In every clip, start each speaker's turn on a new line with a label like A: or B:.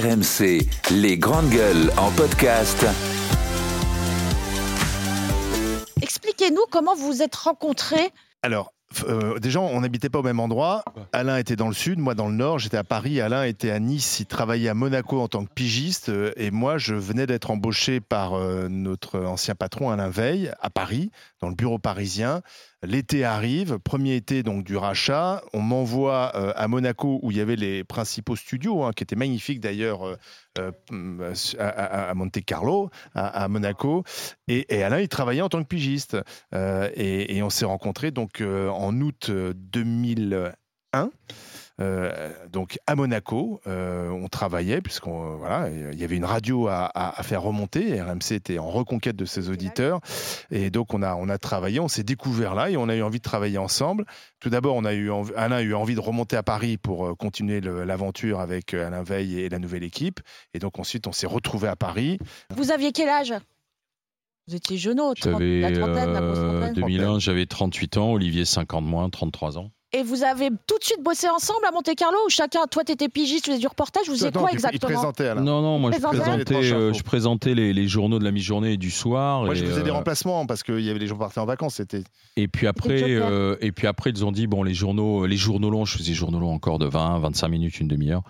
A: RMC, les grandes gueules en podcast.
B: Expliquez-nous comment vous vous êtes rencontrés.
C: Alors, euh, déjà, on n'habitait pas au même endroit. Alain était dans le sud, moi dans le nord. J'étais à Paris. Alain était à Nice. Il travaillait à Monaco en tant que pigiste. Euh, et moi, je venais d'être embauché par euh, notre ancien patron Alain Veil à Paris, dans le bureau parisien. L'été arrive, premier été donc du rachat. On m'envoie à Monaco où il y avait les principaux studios, hein, qui étaient magnifiques d'ailleurs à, Monte Carlo, à, Monaco. Et, Alain, il travaillait en tant que pigiste. Et, et, on s'est rencontrés donc en août 2001. Euh, euh, donc à Monaco, euh, on travaillait puisqu'on voilà, il y avait une radio à, faire remonter. RMC était en reconquête de ses auditeurs et donc on a on a travaillé, on s'est découvert là et on a eu envie de travailler ensemble. Tout d'abord, on a eu Alain a eu envie de remonter à Paris pour continuer l'aventure avec Alain Veil et la nouvelle équipe. Et donc ensuite, on s'est retrouvé à Paris.
B: Vous aviez quel âge? Vous étiez jeune, la
D: trentaine, la 2001, j'avais 38 ans, Olivier 50 moins, 33 ans.
B: Et vous avez tout de suite bossé ensemble à Monte Carlo ou chacun, toi tu étais pigiste, tu faisais du reportage, vous faisiez quoi exactement
D: Non, non, moi je présentais, euh, je présentais les, journaux de la mi-journée et du soir.
C: Moi
D: je
C: faisais des euh, remplacements parce qu'il y avait les gens partaient en vacances. C'était.
D: Et puis après, euh, et puis après ils ont dit bon les journaux, les journaux longs, je faisais journaux longs encore de 20, 25 minutes, une demi-heure.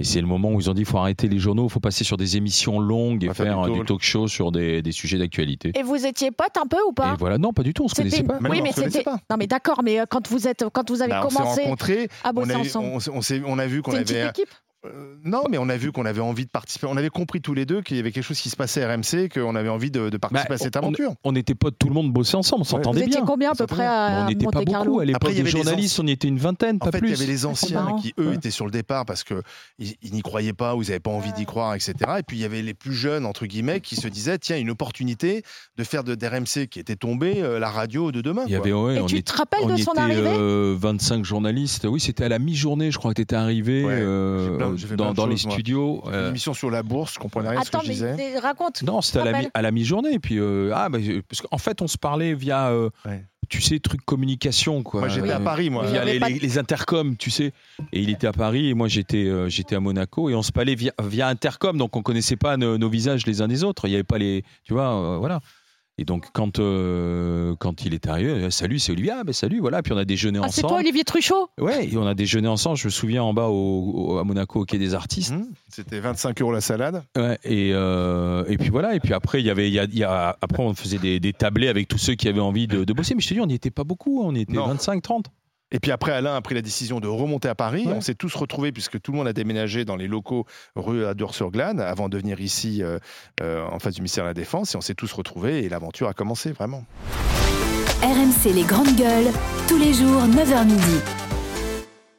D: Et c'est le moment où ils ont dit il faut arrêter les journaux, il faut passer sur des émissions longues et faire, du, talk show sur des, des sujets d'actualité.
B: Et vous étiez potes un peu ou pas?
D: Et voilà, non, pas du tout, on se connaissait pas.
B: oui, mais c'était. Non, mais d'accord, mais euh, quand vous êtes, quand vous avez bah, commencé à bosser
C: on a,
B: ensemble,
C: on, a vu qu'on avait. Une équipe? Euh, non, mais on a vu qu'on avait envie de participer. On avait compris tous les deux qu'il y avait quelque chose qui se passait à RMC, qu'on avait envie de, participer bah, à cette aventure.
D: On n'était pas tout le monde bossait ensemble, on s'entendait bien.
B: Vous combien à peu près à
D: On n'était pas beaucoup à l'époque. Les journalistes, on était une vingtaine,
C: pas
D: en fait,
C: Il y avait les anciens qui eux étaient sur le départ parce que ils, n'y croyaient pas ou ils n'avaient pas envie d'y croire, etc. Et puis il y avait les plus jeunes entre guillemets qui se disaient tiens une opportunité de faire de d'RMC qui était tombé euh, la radio de demain.
D: Il y avait
B: Et tu te rappelles de son arrivée?
D: 25 euh, journalistes. Oui, c'était à la mi-journée, je crois que tu étais arrivé euh, dans les studio.
C: Une euh, émission sur la bourse, je comprenais rien ce que je disais.
B: raconte.
D: Non, c'était à la, mi-journée. Puis, euh, ah, bah, parce qu'en fait, on se parlait via. Euh, tu sais, truc communication, quoi.
C: Moi, j'étais à Paris, moi.
D: Via les, intercoms, tu sais. Et il était à Paris et moi, j'étais j'étais à Monaco. Et on se parlait via, via intercom, donc on connaissait pas nos, nos, visages les uns des autres. Il n'y avait pas les. Tu vois, voilà. Et donc, quand, euh, quand il est arrivé, euh, salut, c'est Olivier. Ah, ben salut, voilà. Puis on a déjeuné ah, ensemble.
B: C'est toi, Olivier Truchot
D: Ouais, et on a déjeuné ensemble. Je me souviens en bas au, à Monaco, au quai des artistes. Mmh.
C: C'était 25 euros la salade.
D: Ouais, et, euh, et puis voilà. Et puis après, il y avait, il y a, après, on faisait des, des, tablés avec tous ceux qui avaient envie de, de bosser. Mais je te dis, on n'y était pas beaucoup. Hein. On était 25, 30.
C: Et puis après, Alain a pris la décision de remonter à Paris. On s'est tous retrouvés, puisque tout le monde a déménagé dans les locaux rue Adour-sur-Glane, avant de venir ici euh, euh, en face du ministère de la Défense. Et on s'est tous retrouvés et l'aventure a commencé, vraiment.
E: RMC Les Grandes Gueules, tous les jours, 9h midi.